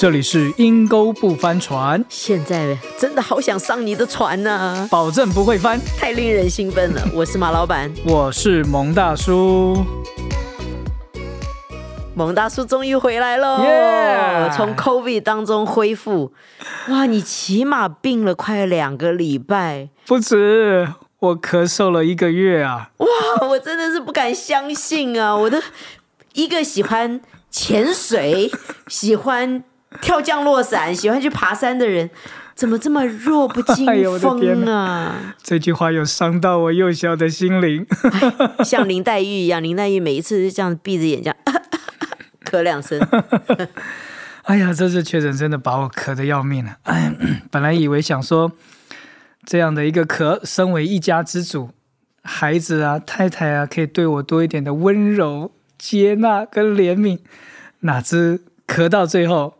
这里是阴沟不翻船，现在真的好想上你的船呢、保证不会翻。太令人兴奋了。我是马老板，我是蒙大叔，蒙大叔终于回来喽 Yeah 从 COVID 当中恢复。哇，你起码病了快两个礼拜，不止我咳嗽了一个月啊！哇，我真的是不敢相信啊！我的一个喜欢潜水、喜欢跳降落伞、喜欢去爬山的人，怎么这么弱不禁 风啊？这句话有伤到我幼小的心灵。像林黛玉一样，林黛玉每一次就这样闭着眼这样 咳两声。哎呀，这次确诊真的把我咳得要命了。哎，本来以为想说这样的一个咳，身为一家之主，孩子啊、太太啊，可以对我多一点的温柔、接纳跟怜悯，哪知咳到最后。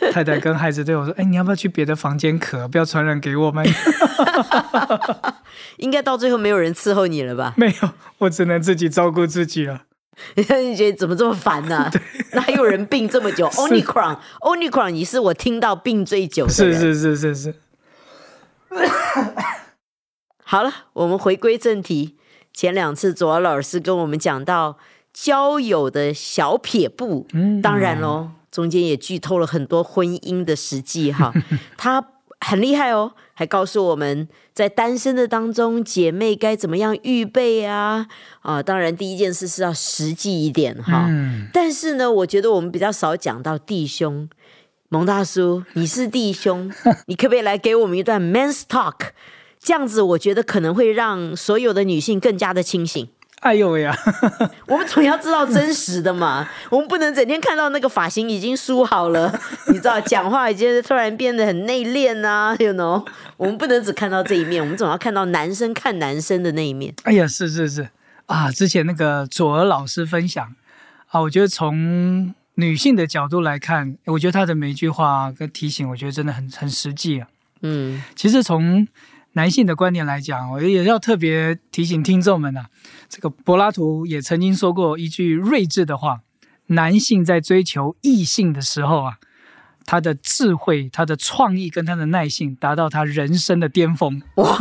太太跟孩子对我说：“哎，你要不要去别的房间咳，不要传染给我们？” 应该到最后没有人伺候你了吧？没有，我只能自己照顾自己了。你觉得怎么这么烦呢、哪有人病这么久？Omicron，Omicron，你是我听到病最久的人。是是是是是，好了，我们回归正题。前两次左老师跟我们讲到交友的小撇步，嗯当然喽，中间也剧透了很多婚姻的实际哈。他很厉害哦，还告诉我们在单身的当中，姐妹该怎么样预备啊啊！当然，第一件事是要实际一点哈。嗯，但是呢，我觉得我们比较少讲到弟兄。蒙大叔，你是弟兄，你可不可以来给我们一段 man's talk？这样子，我觉得可能会让所有的女性更加的清醒。哎呦喂呀，我们总要知道真实的嘛，我们不能整天看到那个发型已经梳好了，你知道，讲话已经突然变得很内敛啊，you know，我们不能只看到这一面，我们总要看到男生看男生的那一面。哎呀，是是是啊！之前那个左儿老师分享啊，我觉得从女性的角度来看，我觉得她的每一句话跟提醒，我觉得真的很很实际啊。嗯，其实从男性的观点来讲，我也要特别提醒听众们啊，这个柏拉图也曾经说过一句睿智的话：男性在追求异性的时候啊，他的智慧、他的创意跟他的耐性达到他人生的巅峰。哇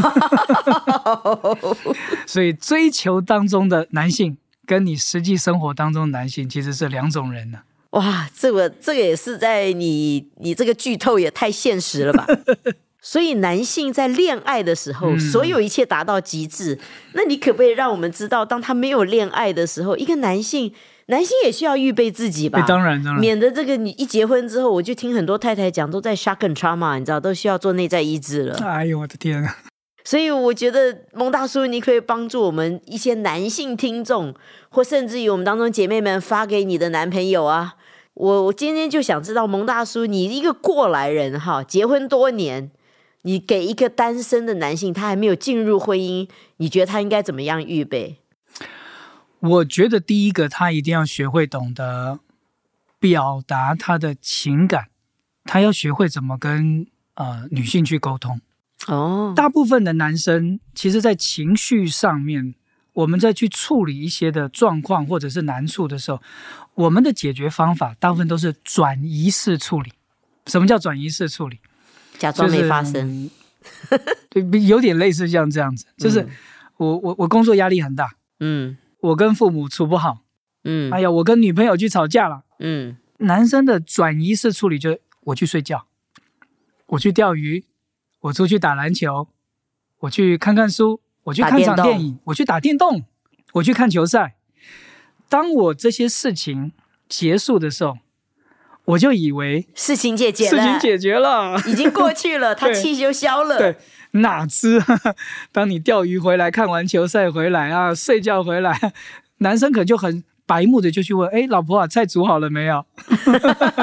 所以追求当中的男性，跟你实际生活当中的男性其实是两种人呢、哇，这个这个也是在你你这个剧透也太现实了吧？所以男性在恋爱的时候，嗯所有一切达到极致。那你可不可以让我们知道，当他没有恋爱的时候，一个男性，男性也需要预备自己吧？哎，当然当然，免得这个你一结婚之后，我就听很多太太讲，都在 shock and trauma，你知道，都需要做内在医治了。哎呦我的天啊！所以我觉得蒙大叔，你可以帮助我们一些男性听众，或甚至于我们当中姐妹们发给你的男朋友啊。我我今天就想知道，蒙大叔，你一个过来人哈，结婚多年，你给一个单身的男性，他还没有进入婚姻，你觉得他应该怎么样预备？我觉得第一个，他一定要学会懂得表达他的情感，他要学会怎么跟呃女性去沟通。哦，大部分的男生其实，在情绪上面，我们在去处理一些的状况或者是难处的时候，我们的解决方法大部分都是转移式处理。什么叫转移式处理？假装没发生。对，有点类似像这样子，就是我我我工作压力很大，嗯我跟父母处不好，嗯哎呀，我跟女朋友去吵架了。嗯男生的转移式处理就是我去睡觉，我去钓鱼，我出去打篮球，我去看看书，我去看场电影，我去打电动，我去看球赛。当我这些事情结束的时候，我就以为事情解决了，事情解决了。已经过去了，他气就消了。对，哪知 当你钓鱼回来，看完球赛回来啊，睡觉回来，男生可就很白目的就去问：“哎，老婆啊，菜煮好了没有？”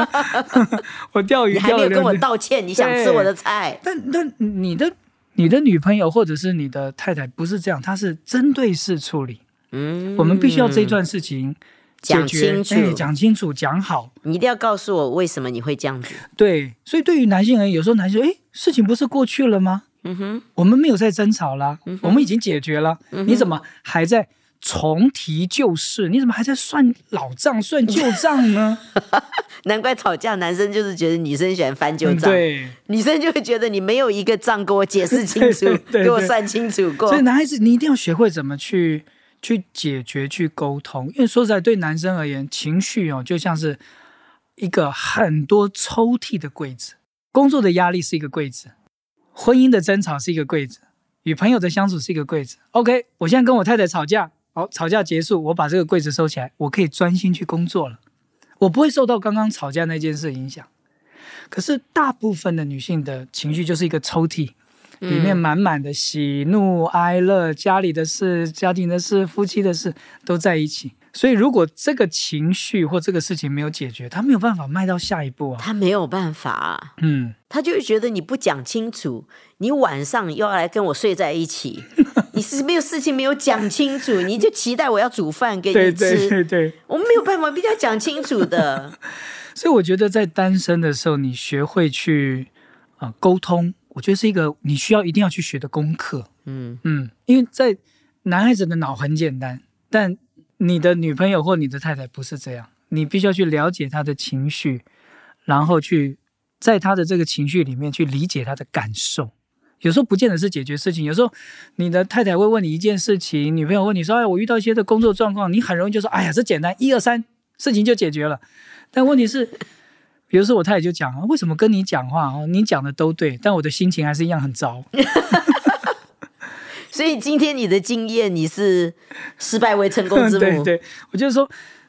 我钓鱼你还没有跟我道歉，你想吃我的菜？但但你的你的女朋友或者是你的太太不是这样，她是针对式处理。嗯我们必须要这一段事情解讲清楚哎讲清楚，讲好。你一定要告诉我为什么你会这样子。对，所以对于男性而言，有时候男性说：“哎，事情不是过去了吗？嗯哼，我们没有在争吵啦，我们已经解决了，你怎么还在重提旧事，你怎么还在算老账、算旧账呢？难怪吵架，男生就是觉得女生喜欢翻旧嗯账，对，女生就会觉得你没有一个账给我解释清楚对 对，对给我算清楚过所以。男孩子你一定要学会怎么去去解决、去沟通，因为说实在，对男生而言，情绪哦就像是一个很多抽屉的柜子，工作的压力是一个柜子，婚姻的争吵是一个柜子，与朋友的相处是一个柜子。OK，我现在跟我太太吵架，好，吵架结束，我把这个柜子收起来，我可以专心去工作了，我不会受到刚刚吵架那件事影响。可是大部分的女性的情绪就是一个抽屉，里面满满的喜怒哀乐，家里的事、家庭的事、夫妻的事都在一起。所以，如果这个情绪或这个事情没有解决，他没有办法迈到下一步啊。他没有办法，嗯，他就会觉得你不讲清楚，你晚上又要来跟我睡在一起，你是没有事情没有讲清楚，你就期待我要煮饭给你吃，对对对。我们没有办法，必须要讲清楚的。所以我觉得在单身的时候，你学会去啊、呃沟通，我觉得是一个你需要一定要去学的功课。嗯，嗯，因为在男孩子的脑很简单，但你的女朋友或你的太太不是这样，你必须要去了解她的情绪，然后去在她的这个情绪里面去理解她的感受。有时候不见得是解决事情，有时候你的太太会问你一件事情，女朋友问你说：“哎，我遇到一些的工作状况。”你很容易就说：“哎呀，这简单，一二三，事情就解决了。”但问题是，比如说我太太就讲啊，为什么跟你讲话哦，你讲的都对，但我的心情还是一样很糟。所以今天你的经验，你是失败为成功之母。对对，我就是说，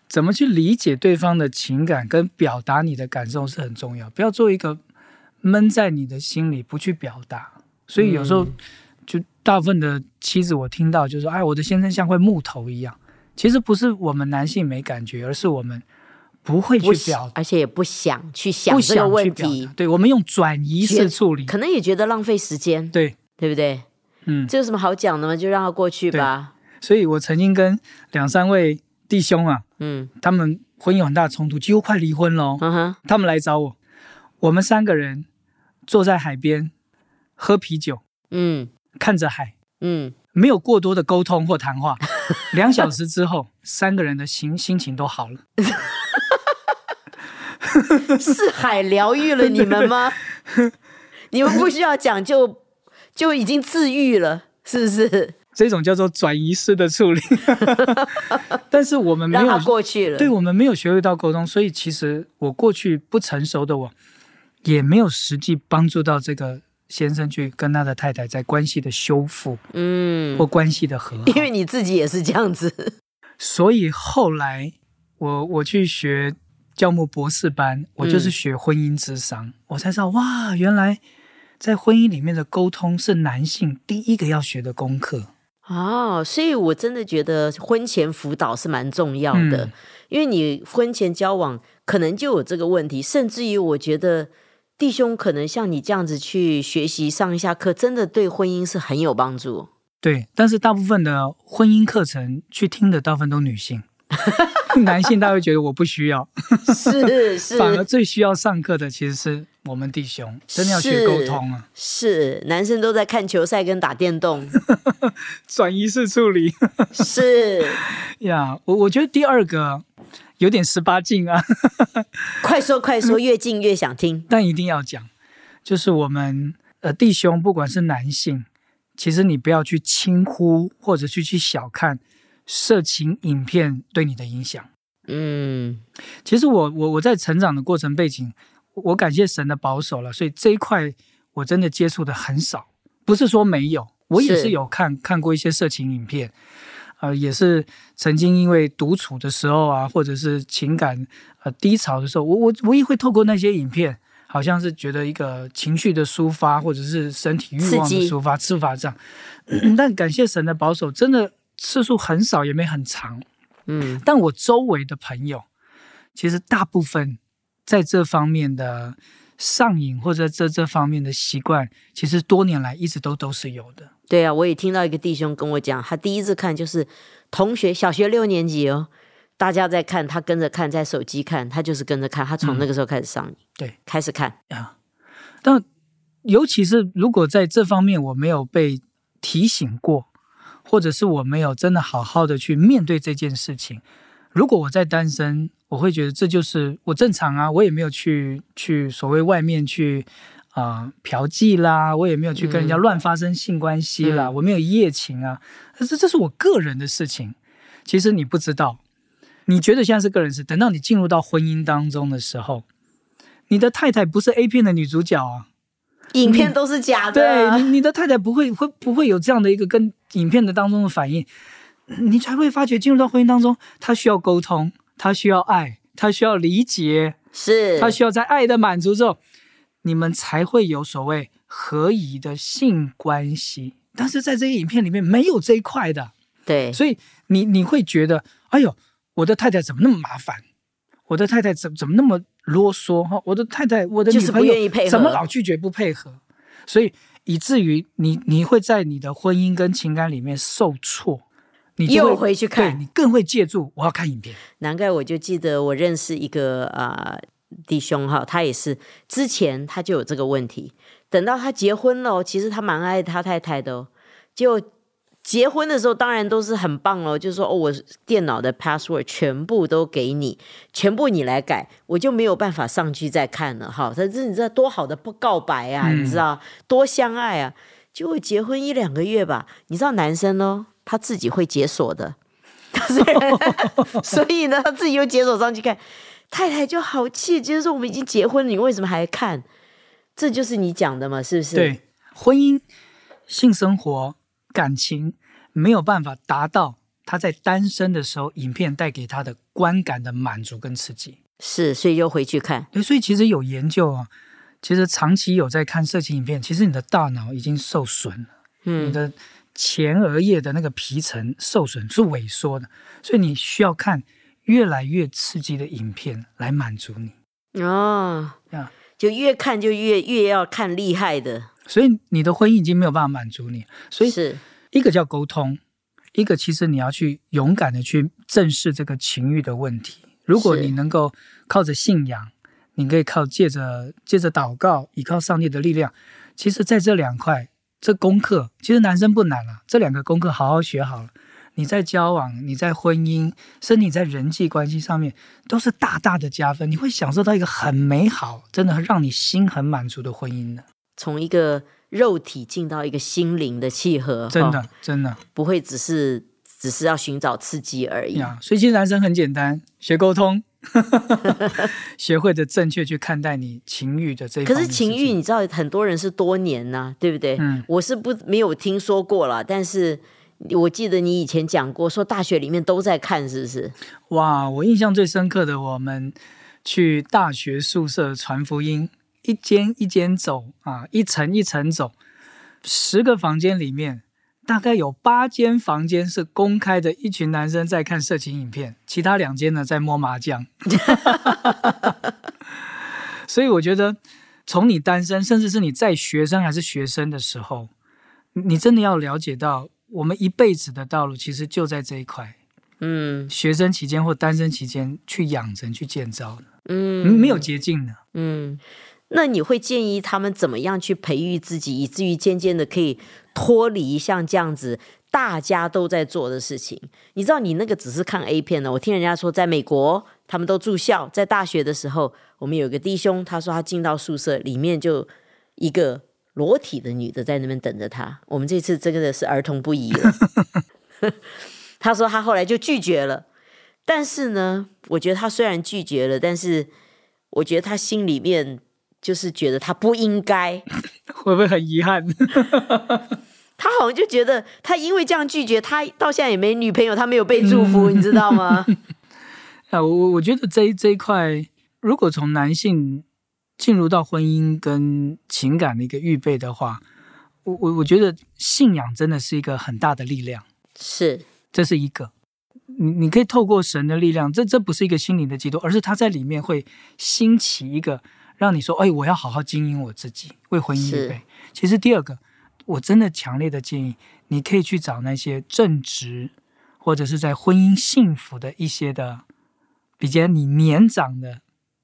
怎么去理解对方的情感跟表达你的感受是很重要，不要做一个闷在你的心里不去表达。所以有时候，就大部分的妻子，我听到就说：“哎，我的先生像块木头一样。”其实不是我们男性没感觉，而是我们不会去表，而且也不想去想这个问题。，对，我们用转移式处理。可能也觉得浪费时间，对，对不对？嗯，这有什么好讲的吗？就让它过去吧。所以我曾经跟两三位弟兄啊，嗯他们婚姻有很大的冲突，几乎快离婚了哦。嗯哼，他们来找我，我们三个人坐在海边喝啤酒，嗯看着海，嗯，没有过多的沟通或谈话。两小时之后，三个人的心心情都好了。是海疗愈了你们吗？你们不需要讲就就已经自愈了，是不是？这种叫做转移式的处理。但是我们没有过去了。对我们没有学会到沟通，所以其实我过去不成熟的我，也没有实际帮助到这个先生去跟他的太太在关系的修复嗯或，关系的和好。因为你自己也是这样子。所以后来我我去学教牧博士班，我就是学婚姻智商，我才知道哇，原来在婚姻里面的沟通是男性第一个要学的功课。哦，所以我真的觉得婚前辅导是蛮重要的，嗯因为你婚前交往可能就有这个问题，甚至于我觉得弟兄可能像你这样子去学习上一下课，真的对婚姻是很有帮助。对，但是大部分的婚姻课程去听的大部分都女性，男性大家会觉得我不需要，是是。反而最需要上课的其实是我们弟兄，真的要学沟通啊，是，男生都在看球赛跟打电动，转移式处理。是。呀。我我觉得第二个有点十八禁啊，快说快说，越近越想听。但一定要讲，就是我们呃弟兄，不管是男性，其实你不要去轻忽或者去去小看色情影片对你的影响。嗯其实我我我在成长的过程背景，我感谢神的保守了，所以这一块我真的接触的很少，不是说没有，我也是是有看看过一些色情影片，呃，也是曾经因为独处的时候啊，或者是情感呃低潮的时候，我我我也会透过那些影片，好像是觉得一个情绪的抒发，或者是身体欲望的抒发，刺发这样。但感谢神的保守，真的次数很少，也没很长。嗯。但我周围的朋友，其实大部分在这方面的上瘾或者这这方面的习惯，其实多年来一直都都是有的。对啊，我也听到一个弟兄跟我讲，他第一次看就是同学小学六年级哦，大家在看，他跟着看，在手机看，他就是跟着看，他从那个时候开始上瘾，对。开始看，啊，但尤其是如果在这方面我没有被提醒过，或者是我没有真的好好的去面对这件事情。如果我在单身，我会觉得这就是我正常啊，我也没有去去所谓外面去啊、嫖妓啦，我也没有去跟人家乱发生性关系啦，嗯我没有一夜情啊，这这是我个人的事情。其实你不知道，你觉得现在是个人事，等到你进入到婚姻当中的时候，你的太太不是 A 片的女主角啊，影片都是假对的，你，你的太太不会会不会有这样的一个跟影片的当中的反应，你才会发觉进入到婚姻当中，她需要沟通，她需要爱，她需要理解，是她需要在爱的满足之后，你们才会有所谓合宜的性关系。但是在这些影片里面没有这一块的，对，所以你你会觉得，哎呦，我的太太怎么那么麻烦？我的太太怎怎么那么啰嗦哈？我的太太，我的就是不女朋友愿意配合怎么老拒绝不配合？所以以至于你你会在你的婚姻跟情感里面受挫，你又回去看对你更会借助我要看影片，难怪我就记得我认识一个啊、呃弟兄哈，他也是之前他就有这个问题，等到他结婚了哦，其实他蛮爱他太太的哦，结果结婚的时候当然都是很棒哦，就是说哦，我电脑的 password 全部都给你，全部你来改，我就没有办法上去再看了哈。他这你知道多好的不告白啊，嗯你知道多相爱啊。结果结婚一两个月吧，你知道男生呢，他自己会解锁的，所以呢，他自己又解锁上去看，太太就好气，就是说我们已经结婚了，你为什么还看？这就是你讲的嘛，是不是？，对婚姻、性生活、感情没有办法达到他在单身的时候影片带给他的观感的满足跟刺激。是，所以又回去看，对，所以其实有研究啊，其实长期有在看色情影片，其实你的大脑已经受损了，嗯。你嗯，的前额叶的那个皮层受损是萎缩的，所以你需要看越来越刺激的影片来满足你。哦，啊。就越看就越越要看厉害的，所以你的婚姻已经没有办法满足你，所以是一个叫沟通，一个其实你要去勇敢的去正视这个情欲的问题。如果你能够靠着信仰，你可以靠借着借着祷告，依靠上帝的力量。其实，在这两块，这功课其实男生不难了、这两个功课好好学好了，你在交往、你在婚姻，甚至你在人际关系上面，都是大大的加分。你会享受到一个很美好，真的让你心很满足的婚姻的，从一个肉体进到一个心灵的契合，真的哈真的。不会只是只是要寻找刺激而已。呀，所以其实男生很简单，学沟通，学会的正确去看待你情欲的这可是情。情欲，你知道很多人是多年呐、对不对？嗯我是不没有听说过了，但是我记得你以前讲过，说大学里面都在看，是不是？哇，我印象最深刻的，我们去大学宿舍传福音，一间一间走啊，一层一层走，十个房间里面。大概有八间房间是公开的，一群男生在看色情影片，其他两间呢在摸麻将。所以我觉得，从你单身，甚至是你在学生还是学生的时候，你真的要了解到，我们一辈子的道路其实就在这一块。嗯学生期间或单身期间去养成、去建造的，嗯，没有捷径的。嗯。那你会建议他们怎么样去培育自己，以至于渐渐的可以脱离像这样子大家都在做的事情？你知道，你那个只是看 A 片呢。我听人家说，在美国他们都住校，在大学的时候，我们有个弟兄，他说他进到宿舍里面就一个裸体的女的在那边等着他。我们这次真的是儿童不宜了。他说他后来就拒绝了，但是呢，我觉得他虽然拒绝了，但是我觉得他心里面就是觉得他不应该，会不会很遗憾？他好像就觉得他因为这样拒绝，他到现在也没女朋友，他没有被祝福，你知道吗？啊，我我我觉得这一这一块，如果从男性进入到婚姻跟情感的一个预备的话，我我我觉得信仰真的是一个很大的力量，是这是一个。你你可以透过神的力量，这这不是一个心灵的基督，而是他在里面会兴起一个让你说，哎，我要好好经营我自己，为婚姻预备。其实第二个，我真的强烈的建议，你可以去找那些正直或者是在婚姻幸福的一些的，比较你年长的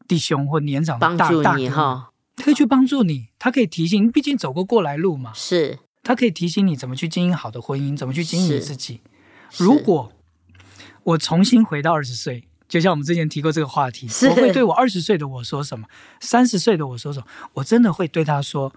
弟兄或年长的大大哥可以去帮助你，他可以提醒，毕竟走过过来路嘛。是他可以提醒你怎么去经营好的婚姻，怎么去经营你自己。如果我重新回到二十岁，就像我们之前提过这个话题，我会对我二十岁的我说什么？三十岁的我说什么？我真的会对他说：“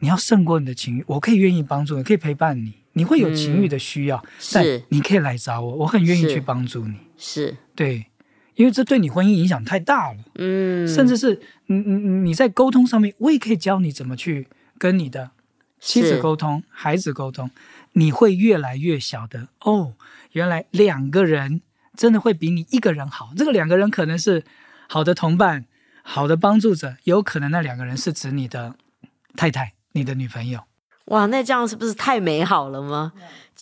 你要胜过你的情欲，我可以愿意帮助你，可以陪伴你。你会有情欲的需要，但是你可以来找我，我很愿意去帮助你。是，对，因为这对你婚姻影响太大了，嗯，甚至是你你你在沟通上面，我也可以教你怎么去跟你的妻子沟通、孩子沟通，你会越来越晓得哦，原来两个人真的会比你一个人好。这个两个人可能是好的同伴、好的帮助者，有可能那两个人是指你的太太、你的女朋友。哇，那这样是不是太美好了吗？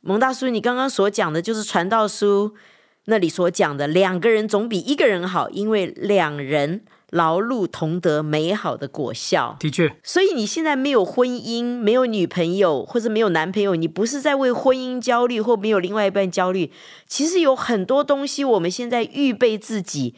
蒙大叔，你刚刚所讲的就是传道书那里所讲的，两个人总比一个人好，因为两人劳碌同得美好的果效。的确，所以你现在没有婚姻，没有女朋友，或者没有男朋友，你不是在为婚姻焦虑，或没有另外一半焦虑。其实有很多东西，我们现在预备自己，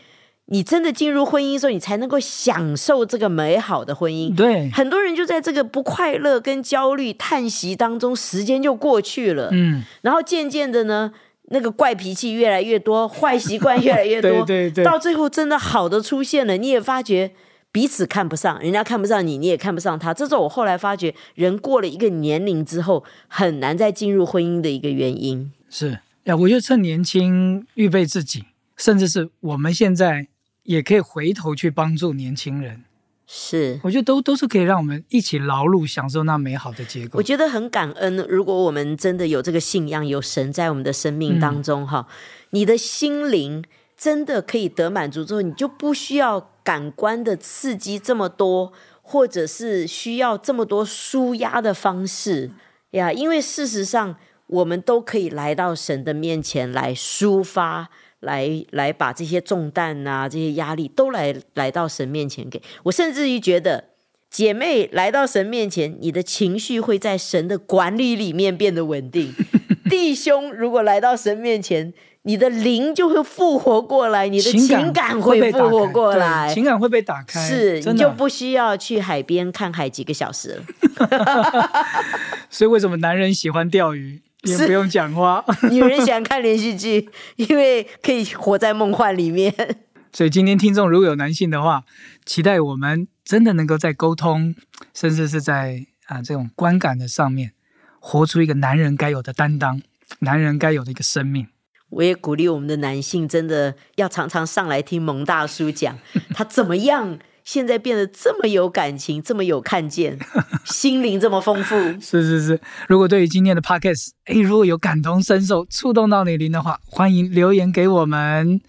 你真的进入婚姻的时候，你才能够享受这个美好的婚姻。对，很多人就在这个不快乐跟焦虑叹息当中，时间就过去了。嗯，然后渐渐的呢，那个怪脾气越来越多，坏习惯越来越多，对对对到最后真的好的出现了，你也发觉彼此看不上，人家看不上你，你也看不上他。这是我后来发觉，人过了一个年龄之后，很难再进入婚姻的一个原因。是呀，我觉得趁年轻预备自己，甚至是我们现在也可以回头去帮助年轻人。是。我觉得都都是可以让我们一起劳碌，享受那美好的结果我。觉得很感恩，如果我们真的有这个信仰，有神在我们的生命当中，哈、你的心灵真的可以得满足之后，你就不需要感官的刺激这么多，或者是需要这么多舒压的方式呀。因为事实上，我们都可以来到神的面前来抒发。来来把这些重担啊，这些压力都来来到神面前给我，甚至于觉得姐妹来到神面前，你的情绪会在神的管理里面变得稳定。弟兄如果来到神面前，你的灵就会复活过来，你的情情感会被复活过来情。感会被打开，是，你就不需要去海边看海几个小时了。所以为什么男人喜欢钓鱼，也不用讲话。女人喜欢看连续剧，因为可以活在梦幻里面。所以今天听众如果有男性的话，期待我们真的能够在沟通，甚至是在啊这种观感的上面，活出一个男人该有的担当，男人该有的一个生命。我也鼓励我们的男性，真的要常常上来听蒙大叔讲 他怎么样，现在变得这么有感情，这么有看见，心灵这么丰富。是是是，如果对于今天的 podcast，哎，如果有感同身受、触动到你灵的话，欢迎留言给我们。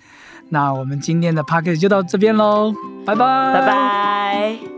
那我们今天的 podcast 就到这边喽，拜拜，拜拜。